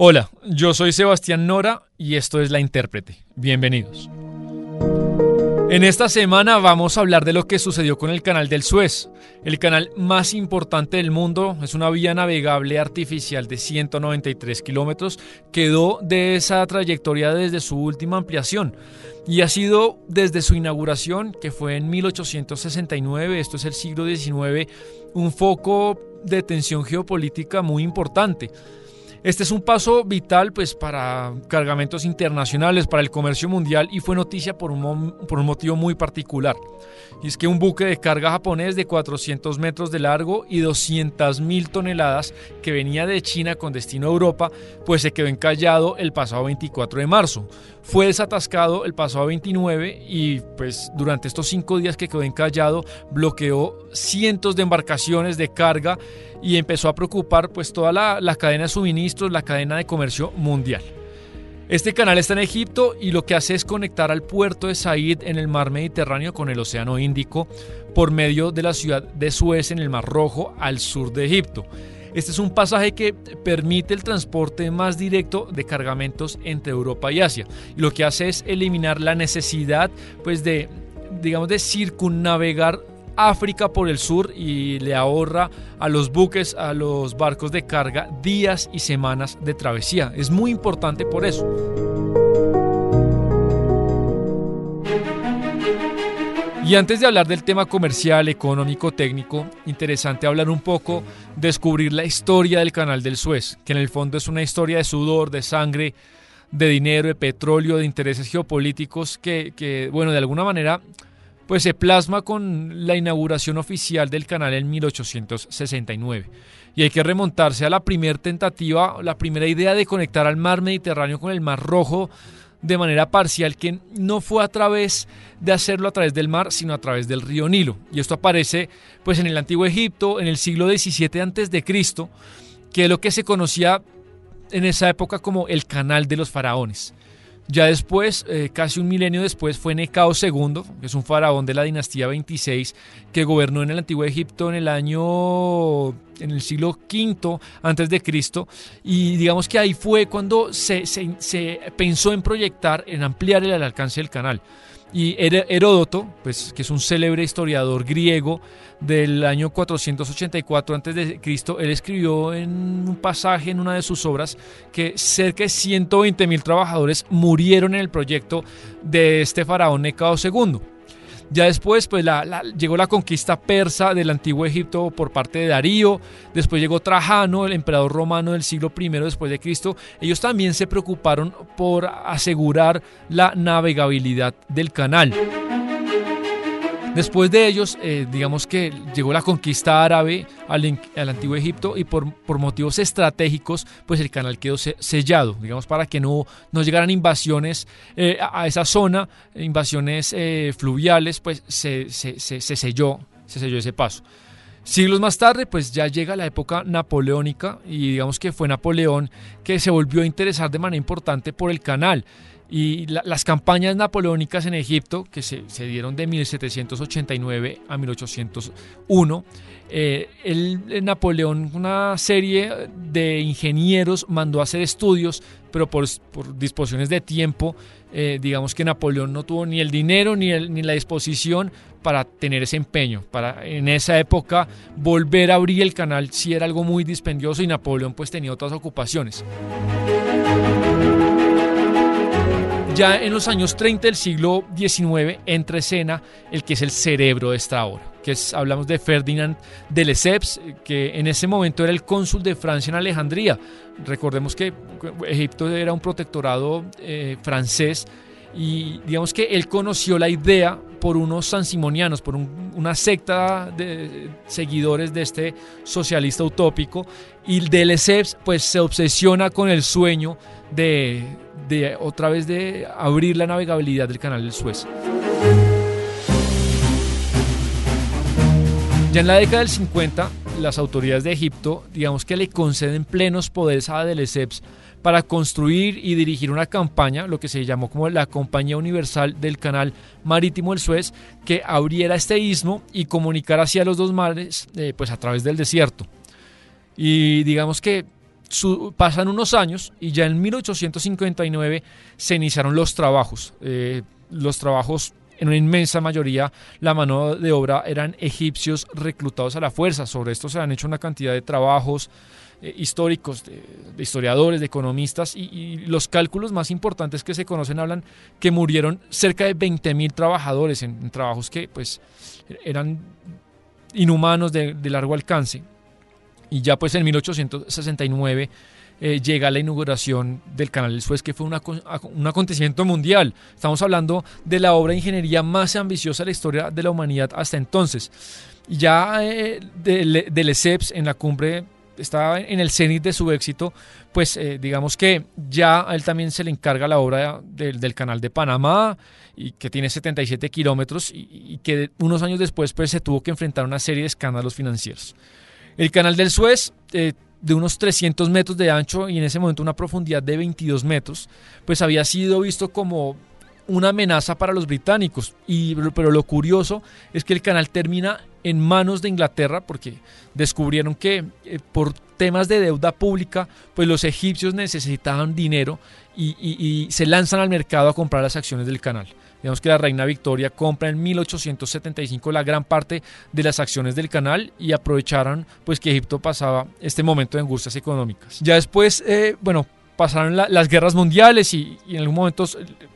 Hola, yo soy Sebastián Nora y esto es La Intérprete. Bienvenidos. En esta semana vamos a hablar de lo que sucedió con el canal del Suez. El canal más importante del mundo es una vía navegable artificial de 193 kilómetros. Quedó de esa trayectoria desde su última ampliación y ha sido desde su inauguración, que fue en 1869, esto es el siglo XIX, un foco de tensión geopolítica muy importante. Este es un paso vital pues, para cargamentos internacionales, para el comercio mundial y fue noticia por un, por un motivo muy particular. Y es que un buque de carga japonés de 400 metros de largo y 200 mil toneladas que venía de China con destino a Europa, pues se quedó encallado el pasado 24 de marzo. Fue desatascado el pasado 29 y pues durante estos cinco días que quedó encallado bloqueó cientos de embarcaciones de carga y empezó a preocupar pues toda la, la cadena de suministros, la cadena de comercio mundial. Este canal está en Egipto y lo que hace es conectar al puerto de Said en el mar Mediterráneo con el Océano Índico por medio de la ciudad de Suez en el Mar Rojo al sur de Egipto. Este es un pasaje que permite el transporte más directo de cargamentos entre Europa y Asia. Y lo que hace es eliminar la necesidad pues de digamos de circunnavegar África por el sur y le ahorra a los buques, a los barcos de carga días y semanas de travesía. Es muy importante por eso. Y antes de hablar del tema comercial, económico, técnico, interesante hablar un poco, descubrir la historia del canal del Suez, que en el fondo es una historia de sudor, de sangre, de dinero, de petróleo, de intereses geopolíticos que, bueno, de alguna manera pues se plasma con la inauguración oficial del canal en 1869. Y hay que remontarse a la primera tentativa, la primera idea de conectar al mar Mediterráneo con el mar Rojo de manera parcial, que no fue a través de hacerlo a través del mar, sino a través del río Nilo. Y esto aparece pues en el antiguo Egipto, en el siglo XVII antes de Cristo, que es lo que se conocía en esa época como el canal de los faraones. Ya después, eh, casi un milenio después, fue Necao II, que es un faraón de la dinastía 26, que gobernó en el antiguo Egipto en el año, en el siglo V antes de Cristo, y digamos que ahí fue cuando se, se pensó en proyectar, en ampliar el alcance del canal. Y Heródoto, pues, que es un célebre historiador griego del año 484 a.C., él escribió en un pasaje en una de sus obras que cerca de 120 mil trabajadores murieron en el proyecto de este faraón Necao II. Ya después pues, llegó la conquista persa del antiguo Egipto por parte de Darío, después llegó Trajano, el emperador romano del siglo I después de Cristo. Ellos también se preocuparon por asegurar la navegabilidad del canal. Después de ellos, eh, digamos que llegó la conquista árabe al, antiguo Egipto y por, motivos estratégicos, pues el canal quedó sellado, digamos, para que no, no llegaran invasiones eh, a esa zona, invasiones eh, fluviales, pues se, se, se, selló, se selló ese paso. Siglos más tarde, pues ya llega la época napoleónica y digamos que fue Napoleón que se volvió a interesar de manera importante por el canal. Y las campañas napoleónicas en Egipto, que se, dieron de 1789 a 1801, eh, el, Napoleón, una serie de ingenieros, mandó a hacer estudios, pero por, disposiciones de tiempo, eh, digamos que Napoleón no tuvo ni el dinero ni, ni la disposición para tener ese empeño, para en esa época volver a abrir el canal si era algo muy dispendioso y Napoleón pues tenía otras ocupaciones. Ya en los años 30 del siglo XIX entra escena el que es el cerebro de esta obra, que es, hablamos de Ferdinand de Lesseps, que en ese momento era el cónsul de Francia en Alejandría. Recordemos que Egipto era un protectorado eh, francés y digamos que él conoció la idea por unos sansimonianos, por una secta de seguidores de este socialista utópico. Y de pues se obsesiona con el sueño de, de otra vez de abrir la navegabilidad del canal del Suez. Ya en la década del 50, las autoridades de Egipto, digamos que le conceden plenos poderes a Delesseps para construir y dirigir una campaña, lo que se llamó como la Compañía Universal del Canal Marítimo del Suez, que abriera este istmo y comunicara hacia los dos mares eh, pues a través del desierto. Y digamos que pasan unos años y ya en 1859 se iniciaron los trabajos. Eh, los trabajos en una inmensa mayoría la mano de obra eran egipcios reclutados a la fuerza. Sobre esto se han hecho una cantidad de trabajos eh, históricos, de, historiadores, de economistas, y, los cálculos más importantes que se conocen hablan que murieron cerca de 20.000 trabajadores en, trabajos que pues eran inhumanos de, de largo alcance. Y ya pues en 1869 eh, llega la inauguración del Canal del Suez, que fue un acontecimiento mundial. Estamos hablando de la obra de ingeniería más ambiciosa de la historia de la humanidad hasta entonces. Ya eh, de, de Lesseps en la cumbre estaba en el cenit de su éxito, pues eh, digamos que ya a él también se le encarga la obra del canal de Panamá, y que tiene 77 kilómetros, y, que unos años después pues, se tuvo que enfrentar a una serie de escándalos financieros. El canal del Suez de unos 300 metros de ancho y en ese momento una profundidad de 22 metros, pues había sido visto como una amenaza para los británicos. Y, pero lo curioso es que el canal termina en manos de Inglaterra porque descubrieron que eh, por temas de deuda pública, pues los egipcios necesitaban dinero y se lanzan al mercado a comprar las acciones del canal. Digamos que la reina Victoria compra en 1875 la gran parte de las acciones del canal y aprovecharon pues que Egipto pasaba este momento de angustias económicas. Ya después, eh, bueno, pasaron las guerras mundiales y, en algún momento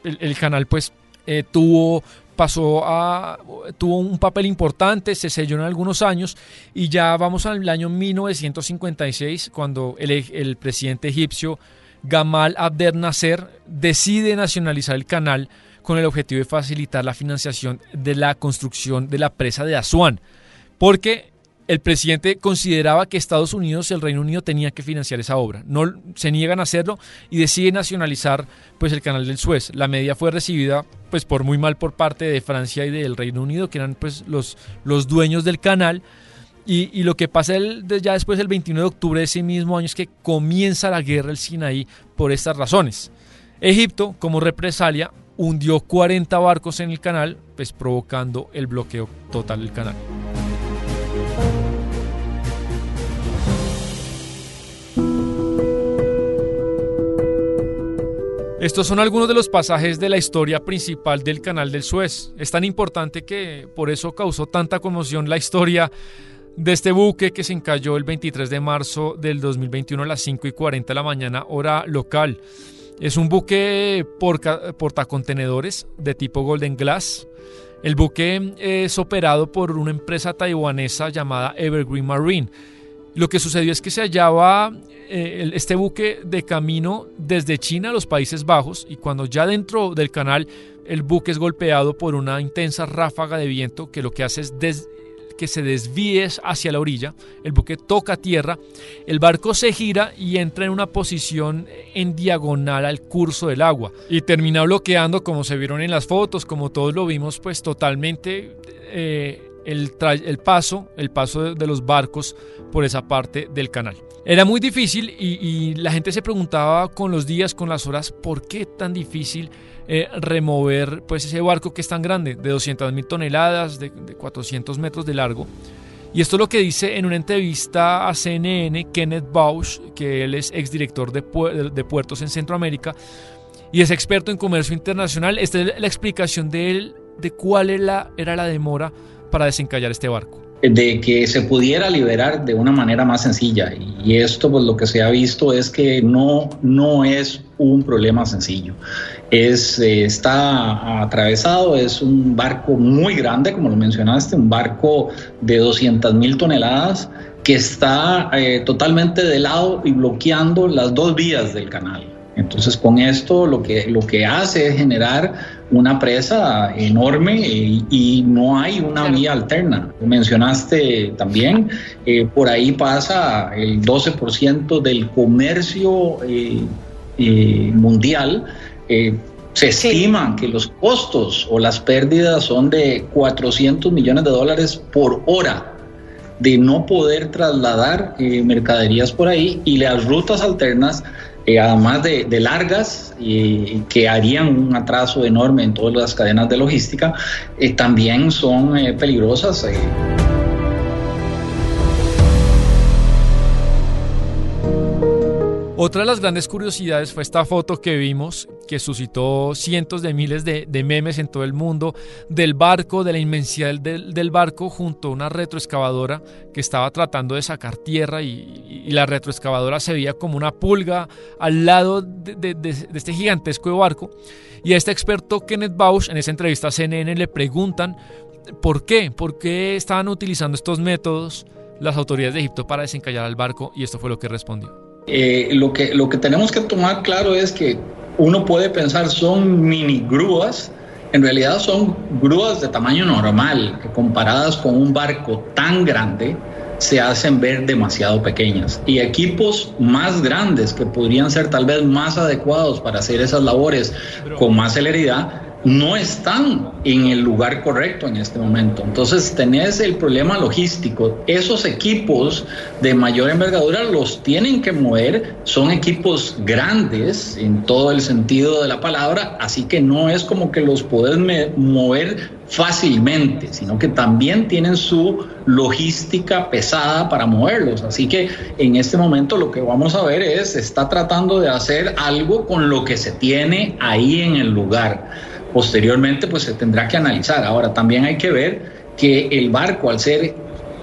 el, canal pues eh, tuvo pasó a tuvo un papel importante, se selló en algunos años y ya vamos al año 1956 cuando el, el presidente egipcio Gamal Abdel Nasser decide nacionalizar el canal con el objetivo de facilitar la financiación de la construcción de la presa de Asuán, porque el presidente consideraba que Estados Unidos y el Reino Unido tenían que financiar esa obra. No se niegan a hacerlo y deciden nacionalizar pues el canal del Suez. La medida fue recibida pues por muy mal por parte de Francia y del Reino Unido, que eran pues los, los dueños del canal. Y, lo que pasa el, ya después del 21 de octubre de ese mismo año es que comienza la guerra del Sinaí por estas razones. Egipto, como represalia, hundió 40 barcos en el canal, pues provocando el bloqueo total del canal. Estos son algunos de los pasajes de la historia principal del canal del Suez. Es tan importante que por eso causó tanta conmoción la historia de este buque que se encalló el 23 de marzo del 2021 a las 5 y 40 de la mañana hora local. Es un buque portacontenedores de tipo Golden Glass. El buque es operado por una empresa taiwanesa llamada Evergreen Marine. Lo que sucedió es que se hallaba eh, este buque de camino desde China a los Países Bajos y cuando ya dentro del canal el buque es golpeado por una intensa ráfaga de viento que lo que hace es des que se desvíe hacia la orilla, el buque toca tierra, el barco se gira y entra en una posición en diagonal al curso del agua y termina bloqueando, como se vieron en las fotos, como todos lo vimos, pues totalmente eh, el, paso, el paso de, los barcos por esa parte del canal. Era muy difícil y, y la gente se preguntaba con los días, con las horas, ¿por qué tan difícil? Eh, remover pues ese barco que es tan grande, de 200 mil toneladas, de, 400 metros de largo. Y esto es lo que dice en una entrevista a CNN Kenneth Bausch, que él es exdirector de, de puertos en Centroamérica y es experto en comercio internacional. Esta es la explicación de él de cuál era la demora para desencallar este barco de que se pudiera liberar de una manera más sencilla. Y esto, pues lo que se ha visto es que no, no es un problema sencillo. Es, eh, está atravesado, es un barco muy grande, como lo mencionaste, un barco de 200 mil toneladas que está eh, totalmente de lado y bloqueando las dos vías del canal. Entonces con esto lo que, lo que hace es generar una presa enorme y, no hay una vía alterna. Mencionaste también, eh, por ahí pasa el 12% del comercio eh, eh, mundial. se estima que los costos o las pérdidas son de 400 millones de dólares por hora de no poder trasladar mercaderías por ahí y las rutas alternas eh, además de, largas y que harían un atraso enorme en todas las cadenas de logística, eh, también son eh, peligrosas. Otra de las grandes curiosidades fue esta foto que vimos, que suscitó cientos de miles de, memes en todo el mundo, del barco, de la inmensidad del, barco, junto a una retroexcavadora que estaba tratando de sacar tierra y, la retroexcavadora se veía como una pulga al lado de, este gigantesco barco. Y a este experto Kenneth Bausch, en esa entrevista a CNN, le preguntan por qué, por qué estaban utilizando estos métodos las autoridades de Egipto para desencallar al barco y esto fue lo que respondió. Eh, lo, que, lo que tenemos que tomar claro es que uno puede pensar son mini grúas, en realidad son grúas de tamaño normal, que comparadas con un barco tan grande se hacen ver demasiado pequeñas. Y equipos más grandes que podrían ser tal vez más adecuados para hacer esas labores con más celeridad, no están en el lugar correcto en este momento. Entonces tenés el problema logístico. Esos equipos de mayor envergadura los tienen que mover. Son equipos grandes en todo el sentido de la palabra, así que no es como que los podés mover fácilmente, sino que también tienen su logística pesada para moverlos. Así que en este momento lo que vamos a ver es, está tratando de hacer algo con lo que se tiene ahí en el lugar posteriormente pues se tendrá que analizar. Ahora también hay que ver que el barco al ser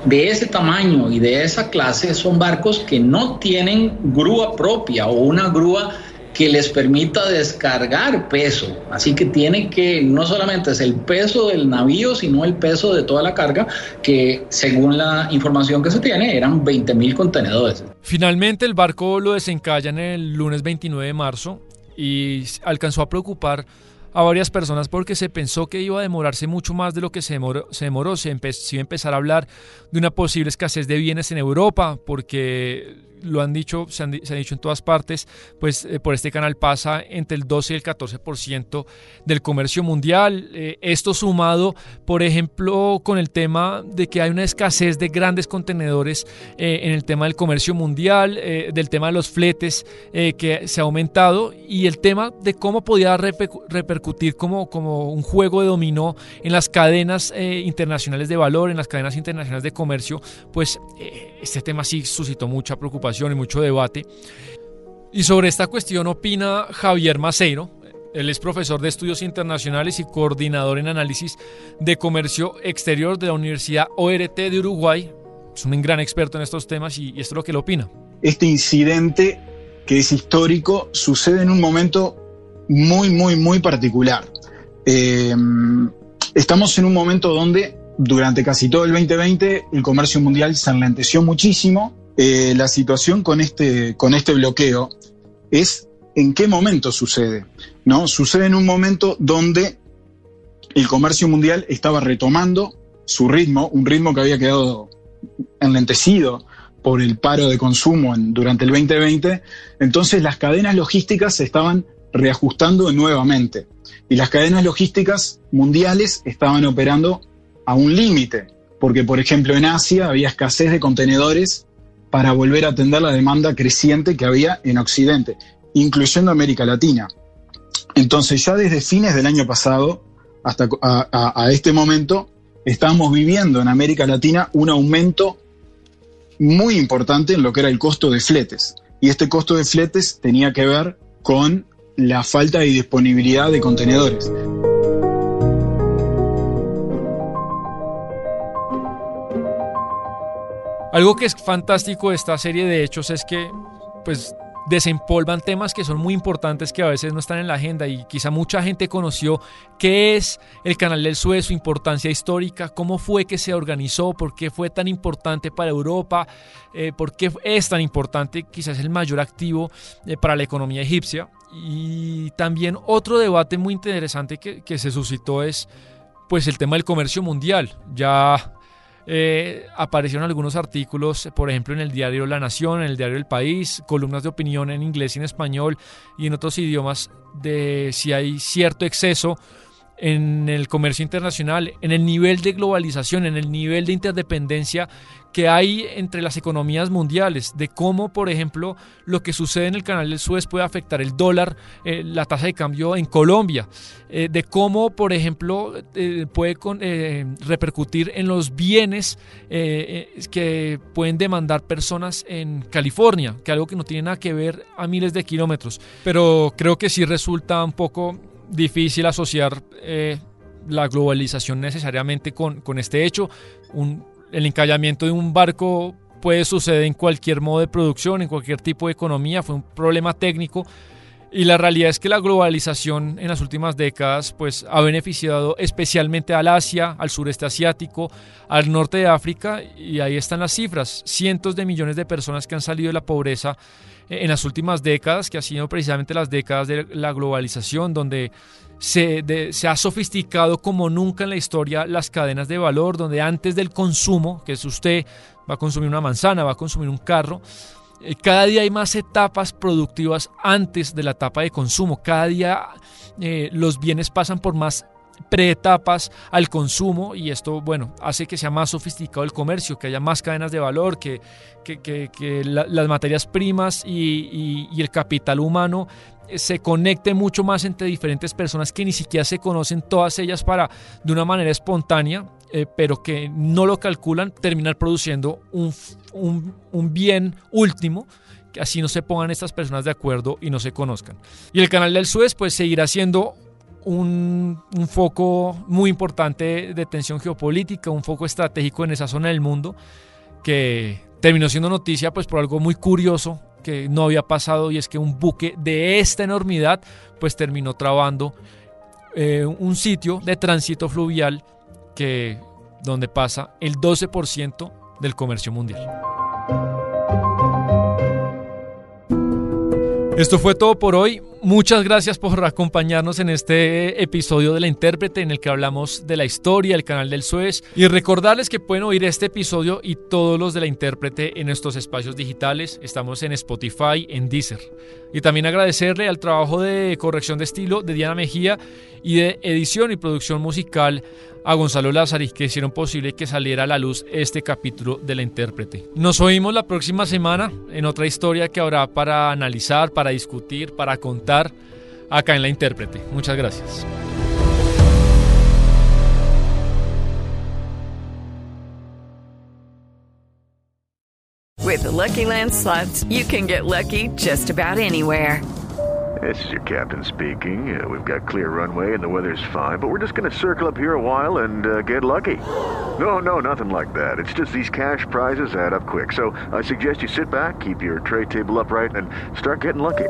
de ese tamaño y de esa clase son barcos que no tienen grúa propia o una grúa que les permita descargar peso. Así que tiene que, no solamente es el peso del navío, sino el peso de toda la carga, que según la información que se tiene eran 20 mil contenedores. Finalmente el barco lo desencallan el lunes 29 de marzo y alcanzó a preocupar a varias personas porque se pensó que iba a demorarse mucho más de lo que se demoró. Se, demoró, se, iba a empezar a hablar de una posible escasez de bienes en Europa porque lo han dicho, se, han, dicho en todas partes, pues eh, por este canal pasa entre el 12 y el 14% del comercio mundial. Eh, esto sumado, por ejemplo, con el tema de que hay una escasez de grandes contenedores eh, en el tema del comercio mundial, del tema de los fletes que se ha aumentado y el tema de cómo podía repercutir como, como un juego de dominó en las cadenas internacionales de valor, en las cadenas internacionales de comercio, pues este tema sí suscitó mucha preocupación y mucho debate. Y sobre esta cuestión opina Javier Maceiro. Él es profesor de estudios internacionales y coordinador en análisis de comercio exterior de la Universidad ORT de Uruguay. Es un gran experto en estos temas y, esto es lo que él opina. Este incidente, que es histórico, sucede en un momento muy, muy, muy particular. Eh, estamos en un momento donde durante casi todo el 2020 el comercio mundial se enlenteció muchísimo. Eh, la situación con este, con este bloqueo es en qué momento sucede. ¿no? Sucede en un momento donde el comercio mundial estaba retomando su ritmo, un ritmo que había quedado enlentecido por el paro de consumo durante el 2020. Entonces las cadenas logísticas se estaban reajustando nuevamente. Y las cadenas logísticas mundiales estaban operando a un límite, porque por ejemplo en Asia había escasez de contenedores para volver a atender la demanda creciente que había en Occidente, incluyendo América Latina. Entonces ya desde fines del año pasado hasta a, este momento estamos viviendo en América Latina un aumento muy importante en lo que era el costo de fletes. Y este costo de fletes tenía que ver con la falta de disponibilidad de contenedores. Algo que es fantástico de esta serie de hechos es que pues desempolvan temas que son muy importantes que a veces no están en la agenda y quizá mucha gente conoció qué es el Canal del Suez, su importancia histórica, cómo fue que se organizó, por qué fue tan importante para Europa, eh, por qué es tan importante, quizás el mayor activo eh, para la economía egipcia. Y también otro debate muy interesante que, que se suscitó es pues el tema del comercio mundial. Ya eh, aparecieron algunos artículos, por ejemplo, en el diario La Nación, en el diario El País, columnas de opinión en inglés y en español y en otros idiomas de si hay cierto exceso en el comercio internacional, en el nivel de globalización, en el nivel de interdependencia que hay entre las economías mundiales, de cómo, por ejemplo, lo que sucede en el canal del Suez puede afectar el dólar, eh, la tasa de cambio en Colombia, eh, de cómo, por ejemplo, eh, puede repercutir en los bienes que pueden demandar personas en California, que algo que no tiene nada que ver a miles de kilómetros, pero creo que sí resulta un poco difícil asociar la globalización necesariamente con, con este hecho. El encallamiento de un barco puede suceder en cualquier modo de producción, en cualquier tipo de economía, fue un problema técnico. Y la realidad es que la globalización en las últimas décadas pues, ha beneficiado especialmente al Asia, al sureste asiático, al norte de África, y ahí están las cifras, cientos de millones de personas que han salido de la pobreza en las últimas décadas, que ha sido precisamente las décadas de la globalización, donde se, se, ha sofisticado como nunca en la historia las cadenas de valor, donde antes del consumo, que es usted va a consumir una manzana, va a consumir un carro, eh, cada día hay más etapas productivas antes de la etapa de consumo, cada día eh, los bienes pasan por más preetapas al consumo y esto, bueno, hace que sea más sofisticado el comercio, que haya más cadenas de valor, que, que, las materias primas y, el capital humano eh, se conecte mucho más entre diferentes personas que ni siquiera se conocen todas ellas para de una manera espontánea, eh, pero que no lo calculan, terminar produciendo un, un bien último que así no se pongan estas personas de acuerdo y no se conozcan. Y el canal del Suez pues seguirá siendo un, foco muy importante de tensión geopolítica, un foco estratégico en esa zona del mundo que terminó siendo noticia pues por algo muy curioso que no había pasado y es que un buque de esta enormidad pues terminó trabando eh, un sitio de tránsito fluvial que donde pasa el 12% del comercio mundial. Esto fue todo por hoy. Muchas gracias por acompañarnos en este episodio de La Intérprete en el que hablamos de la historia del canal del Suez y recordarles que pueden oír este episodio y todos los de La Intérprete en nuestros espacios digitales. Estamos en Spotify, en Deezer. Y también agradecerle al trabajo de corrección de estilo de Diana Mejía y de edición y producción musical a Gonzalo Lázari que hicieron posible que saliera a la luz este capítulo de La Intérprete. Nos oímos la próxima semana en otra historia que habrá para analizar, para discutir, para contar acá en La Intérprete. Muchas gracias. With Lucky Land slots, you can get lucky just about anywhere. This is your captain speaking. Uh, we've got clear runway and the weather's fine, but we're just going to circle up here a while and uh, get lucky. No, no, nothing like that. It's just these cash prizes add up quick. So I suggest you sit back, keep your tray table upright, and start getting lucky.